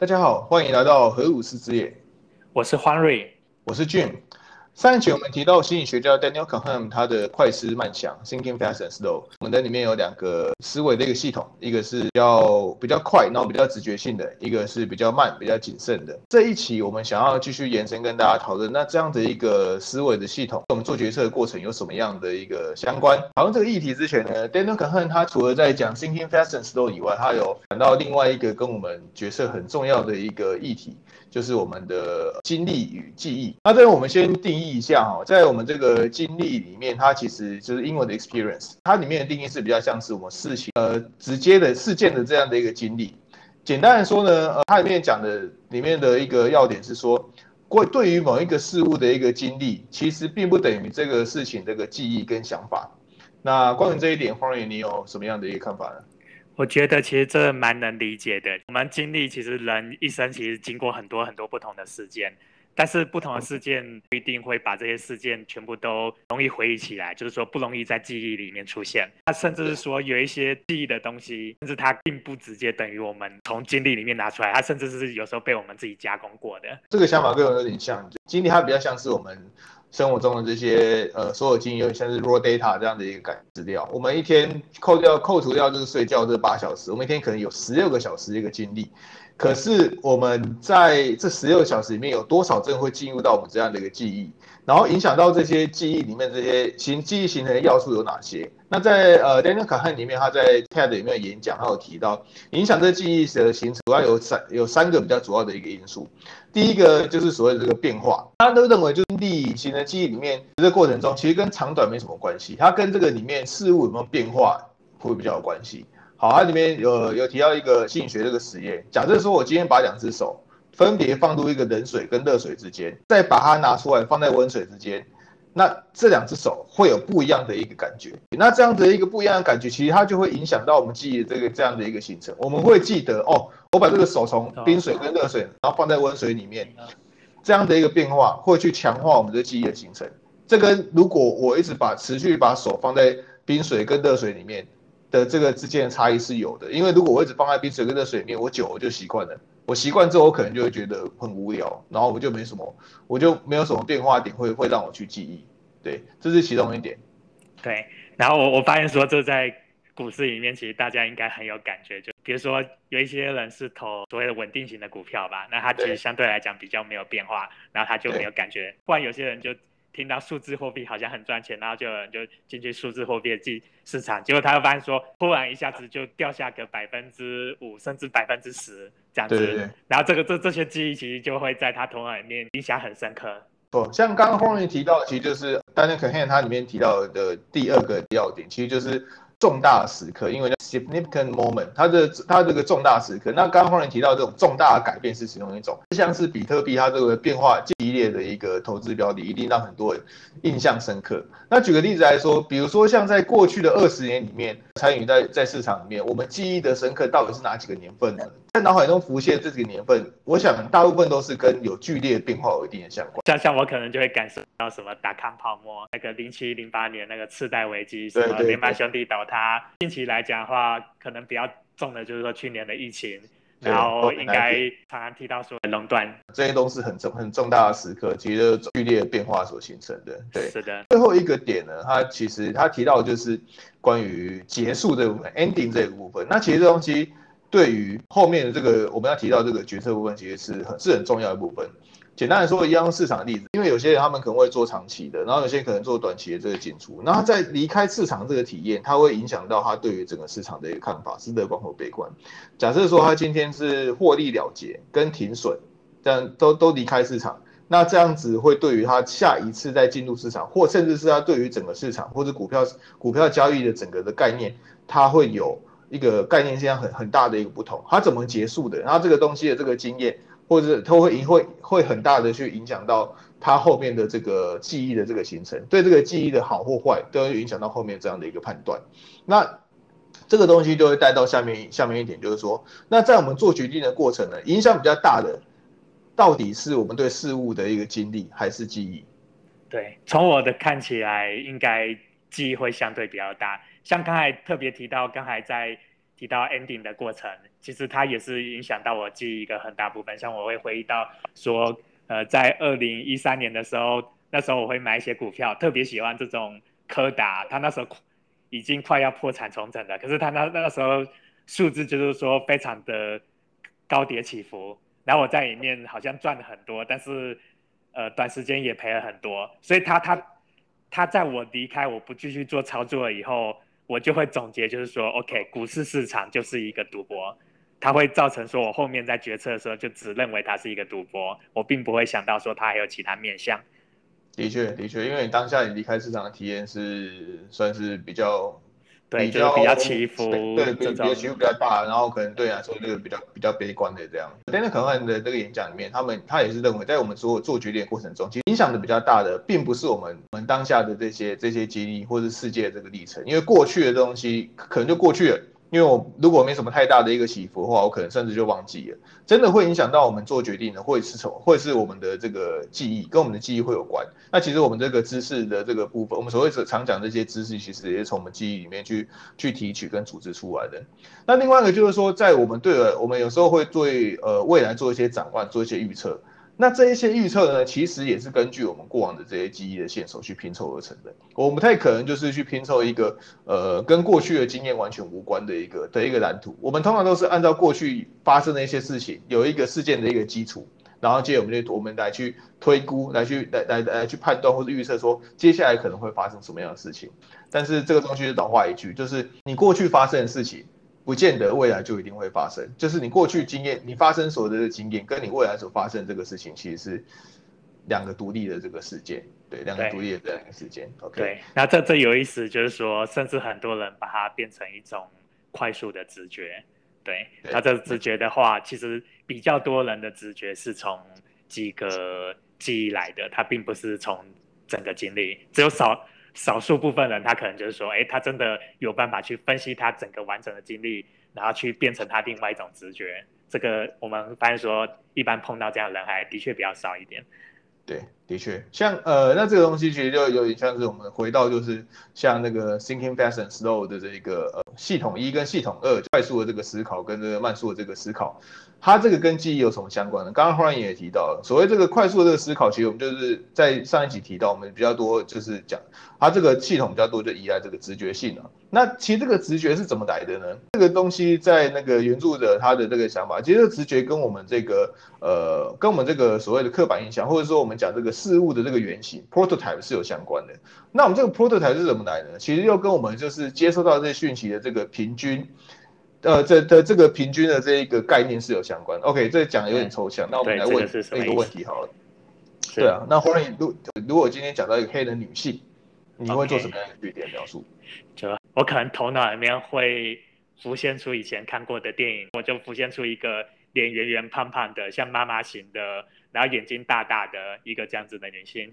大家好，欢迎来到核武士之夜。我是欢瑞，我是俊。上一期我们提到心理学家 Daniel k a h a n 他的快思慢想 Thinking Fast and Slow，我们的里面有两个思维的一个系统，一个是要比较快，然后比较直觉性的，一个是比较慢、比较谨慎的。这一期我们想要继续延伸跟大家讨论，那这样的一个思维的系统，我们做决策的过程有什么样的一个相关？讨论这个议题之前呢，Daniel k a h a n 他除了在讲 Thinking Fast and Slow 以外，他有讲到另外一个跟我们决策很重要的一个议题。就是我们的经历与记忆。那这边我们先定义一下哈，在我们这个经历里面，它其实就是英文的 experience，它里面的定义是比较像是我们事情呃直接的事件的这样的一个经历。简单来说呢，呃，它里面讲的里面的一个要点是说，过对于某一个事物的一个经历，其实并不等于这个事情这个记忆跟想法。那关于这一点，黄仁，你有什么样的一个看法呢？我觉得其实这蛮能理解的。我们经历其实人一生其实经过很多很多不同的事件，但是不同的事件不一定会把这些事件全部都容易回忆起来，就是说不容易在记忆里面出现。它甚至是说有一些记忆的东西，甚至它并不直接等于我们从经历里面拿出来，它甚至是有时候被我们自己加工过的。这个想法跟我有点像，经历它比较像是我们。生活中的这些呃所有经验，像是 raw data 这样的一个感资料，我们一天扣掉扣除掉就是睡觉这八小时，我们一天可能有十六个小时的一个精力。可是我们在这十六个小时里面有多少真会进入到我们这样的一个记忆？然后影响到这些记忆里面这些形记忆形成的要素有哪些？那在呃 Daniel Kahn 里面，他在 TED 里面演讲，他有提到影响这记忆的形成主要有三有三个比较主要的一个因素。第一个就是所谓的这个变化，大家都认为就是历形成记忆里面这个过程中，其实跟长短没什么关系，它跟这个里面事物有没有变化会比较有关系。好，它里面有有提到一个心理学这个实验，假设说我今天把两只手分别放入一个冷水跟热水之间，再把它拿出来放在温水之间，那这两只手会有不一样的一个感觉。那这样的一个不一样的感觉，其实它就会影响到我们记忆这个这样的一个形成。我们会记得哦，我把这个手从冰水跟热水，然后放在温水里面，这样的一个变化会去强化我们的记忆的形成。这跟如果我一直把持续把手放在冰水跟热水里面。的这个之间的差异是有的，因为如果我一直放在冰水跟热水里面，我久我就习惯了。我习惯之后，我可能就会觉得很无聊，然后我就没什么，我就没有什么变化点会会让我去记忆。对，这是其中一点。对，然后我我发现说，这在股市里面，其实大家应该很有感觉。就比如说有一些人是投所谓的稳定型的股票吧，那他其实相对来讲比较没有变化，然后他就没有感觉。不然有些人就。听到数字货币好像很赚钱，然后就有人就进去数字货币的市市场，结果他又发现说，突然一下子就掉下个百分之五，甚至百分之十这样子，然后这个这这些记忆其实就会在他头脑里面印象很深刻。不，像刚刚后面提到，其实就是 Daniel Kahneman 他里面提到的第二个要点，其实就是。重大时刻，因为叫 significant moment，它的它这个重大时刻，那刚刚后面提到这种重大的改变是其中一种，像是比特币，它这个变化激烈的一个投资标的，一定让很多人印象深刻。那举个例子来说，比如说像在过去的二十年里面，参与在在市场里面，我们记忆的深刻到底是哪几个年份呢？在脑海中浮现这几个年份，我想大部分都是跟有剧烈变化有一定的相关。像像我可能就会感受到什么打康泡沫，那个零七零八年那个次贷危机，什么联邦兄弟倒塌。近期来讲的话，可能比较重的就是说去年的疫情，然后应该常常提到说垄断，这些都是很重很重大的时刻，其实剧烈变化所形成的。对，是的。最后一个点呢，他其实他提到就是关于结束这部分，ending 这个部分。那其实这东西。对于后面的这个我们要提到这个决策部分，其实是很是很重要的部分。简单来说，一样市场的例子，因为有些人他们可能会做长期的，然后有些可能做短期的这个进出。那他在离开市场这个体验，他会影响到他对于整个市场的一个看法，是乐观或悲观。假设说他今天是获利了结跟停损，这样都都离开市场，那这样子会对于他下一次再进入市场，或甚至是他对于整个市场或者股票股票交易的整个的概念，他会有。一个概念现在很很大的一个不同，它怎么结束的？然后这个东西的这个经验，或者是它会影会会很大的去影响到它后面的这个记忆的这个形成，对这个记忆的好或坏都会影响到后面这样的一个判断。那这个东西就会带到下面下面一点，就是说，那在我们做决定的过程呢，影响比较大的，到底是我们对事物的一个经历，还是记忆？对，从我的看起来，应该记忆会相对比较大。像刚才特别提到，刚才在提到 ending 的过程，其实它也是影响到我记忆一个很大部分。像我会回忆到说，呃，在二零一三年的时候，那时候我会买一些股票，特别喜欢这种柯达，它那时候已经快要破产重整了，可是它那那个时候数字就是说非常的高跌起伏，然后我在里面好像赚了很多，但是呃短时间也赔了很多，所以它它它在我离开我不继续做操作了以后。我就会总结，就是说，OK，股市市场就是一个赌博，它会造成说我后面在决策的时候就只认为它是一个赌博，我并不会想到说它还有其他面向。的确，的确，因为你当下你离开市场的体验是算是比较。对，就是比较起伏，对，比较起伏比较大，然后可能对啊，说这个比较比较悲观的这样。但是可能的这个演讲里面，他们他也是认为，在我们所有做决定的过程中，其实影响的比较大的，并不是我们我们当下的这些这些经历或者世界这个历程，因为过去的东西可能就过去了。因为我如果没什么太大的一个起伏的话，我可能甚至就忘记了。真的会影响到我们做决定的，或者是从，或者是我们的这个记忆，跟我们的记忆会有关。那其实我们这个知识的这个部分，我们所谓常讲这些知识，其实也是从我们记忆里面去去提取跟组织出来的。那另外一个就是说，在我们对了，我们有时候会对呃未来做一些展望，做一些预测。那这一些预测呢，其实也是根据我们过往的这些记忆的线索去拼凑而成的。我们不太可能就是去拼凑一个呃跟过去的经验完全无关的一个的一个蓝图。我们通常都是按照过去发生的一些事情，有一个事件的一个基础，然后借我们就我们来去推估，来去来来来去判断或者预测说接下来可能会发生什么样的事情。但是这个东西是老话一句，就是你过去发生的事情。不见得未来就一定会发生，就是你过去经验，你发生所得的经验，跟你未来所发生这个事情，其实是两个独立的这个事件，对，两个独立的这两个事件。OK，对，那这这有意思，就是说，甚至很多人把它变成一种快速的直觉，对，那这直觉的话，其实比较多人的直觉是从几个记忆来的，它并不是从整个经历，只有少。少数部分人，他可能就是说，哎，他真的有办法去分析他整个完整的经历，然后去变成他另外一种直觉。这个我们发现说，一般碰到这样的人还的确比较少一点。对，的确，像呃，那这个东西其实就有点像是我们回到就是像那个 thinking fast and slow 的这一个呃系统一跟系统二快速的这个思考跟这个慢速的这个思考。它这个跟记忆有什么相关呢？刚刚忽然也提到了，所谓这个快速的这个思考，其实我们就是在上一集提到，我们比较多就是讲它这个系统比较多就依赖这个直觉性啊。那其实这个直觉是怎么来的呢？这个东西在那个原著者他的这个想法，其实直觉跟我们这个呃跟我们这个所谓的刻板印象，或者说我们讲这个事物的这个原型 prototype 是有相关的。那我们这个 prototype 是怎么来的？其实又跟我们就是接收到这些讯息的这个平均。呃，这的这个平均的这一个概念是有相关。OK，这讲有点抽象，那我们来问一个问题好了。对啊，那欢迎如如果今天讲到一个黑人女性，你会做什么样的具体描述？就我可能头脑里面会浮现出以前看过的电影，我就浮现出一个脸圆圆胖胖的，像妈妈型的，然后眼睛大大的一个这样子的女性。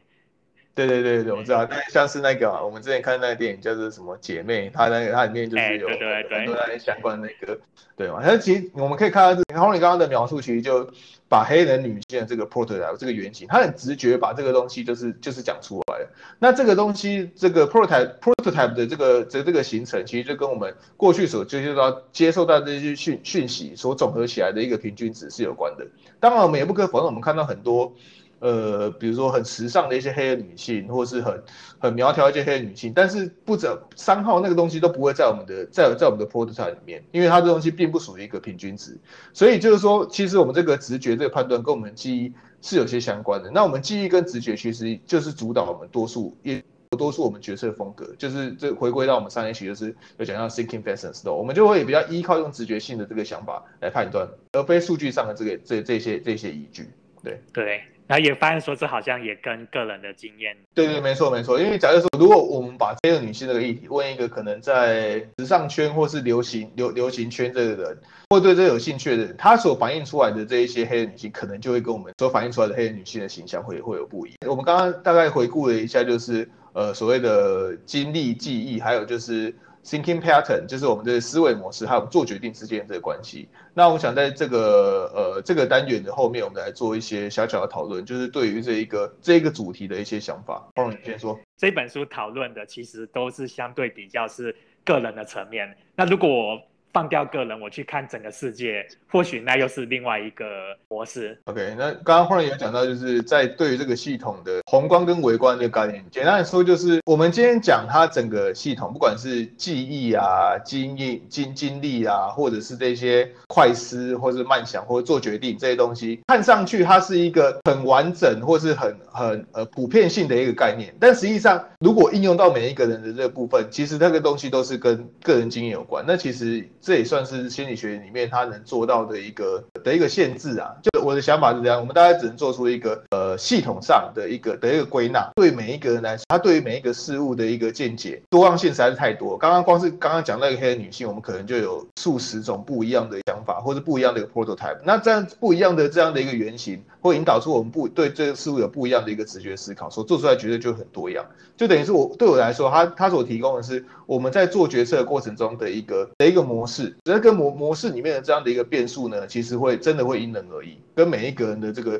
对对对对，我知道，那像是那个我们之前看那个电影叫做什么姐妹，它那个它里面就是有很多那些相关的那个，对嘛？但其实我们可以看到，然后你刚刚的描述其实就把黑人女性的这个 prototype 这个原型，他很直觉把这个东西就是就是讲出来了。那这个东西这个 prototype prototype 的这个这这个形成，其实就跟我们过去所接受到接受到这些讯讯息所总合起来的一个平均值是有关的。当然，我们也不可否认，我们看到很多。呃，比如说很时尚的一些黑人女性，或是很很苗条一些黑人女性，但是不止三号那个东西都不会在我们的在在我们的 prototype 里面，因为它这东西并不属于一个平均值，所以就是说，其实我们这个直觉这个判断跟我们记忆是有些相关的。那我们记忆跟直觉其实就是主导我们多数也多数我们决策风格，就是这回归到我们上一期就是有讲到 thinking fast and slow，我们就会比较依靠用直觉性的这个想法来判断，而非数据上的这个这这些这些依据。对对。然后也发现说，这好像也跟个人的经验。对对，没错没错。因为假如说，如果我们把这个女性这个议题问一个可能在时尚圈或是流行流流行圈这个人，或对这有兴趣的人，他所反映出来的这一些黑人女性，可能就会跟我们所反映出来的黑人女性的形象会会有不一样。我们刚刚大概回顾了一下，就是呃所谓的经历记忆，还有就是。Thinking pattern 就是我们的思维模式，还有做决定之间的这个关系。那我想在这个呃这个单元的后面，我们来做一些小小的讨论，就是对于这一个这一个主题的一些想法。黄你先说。这本书讨论的其实都是相对比较是个人的层面。那如果放掉个人，我去看整个世界，或许那又是另外一个模式。OK，那刚刚忽然有讲到，就是在对于这个系统的宏观跟微观的概念，简单来说，就是我们今天讲它整个系统，不管是记忆啊、经验、经经历啊，或者是这些快思，或是慢想，或者做决定这些东西，看上去它是一个很完整，或是很很呃普遍性的一个概念，但实际上，如果应用到每一个人的这个部分，其实那个东西都是跟个人经验有关。那其实这也算是心理学里面它能做到的一个的一个限制啊。就我的想法是这样，我们大概只能做出一个呃系统上的一个的一个归纳。对每一个人来说，他对于每一个事物的一个见解多样性实在是太多。刚刚光是刚刚讲那个黑人女性，我们可能就有数十种不一样的想法，或者不一样的一个 prototype。那这样不一样的这样的一个原型，会引导出我们不对这个事物有不一样的一个直觉思考，所做出来绝对就很多样。就等于是我对我来说，他他所提供的是我们在做决策过程中的一个的一个模式。这个模模式里面的这样的一个变数呢，其实会真的会因人而异，跟每一个人的这个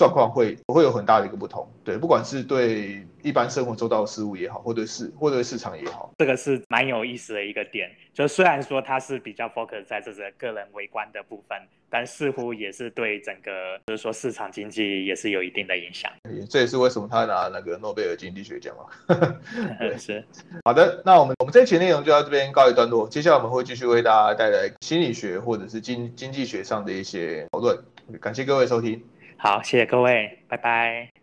状况会会有很大的一个不同。对，不管是对一般生活周到的事物也好，或者是或者市场也好，这个是蛮有意思的一个点。就虽然说它是比较 focus 在这个个人微观的部分，但似乎也是对整个就是说市场经济也是有一定的影响。这也是为什么他拿那个诺贝尔经济学奖嘛。对，是。好的，那我们我们这期内容就到这边告一段落，接下来我们会继续为大家带来心理学或者是经经济学上的一些讨论。感谢各位收听。好，谢谢各位，拜拜。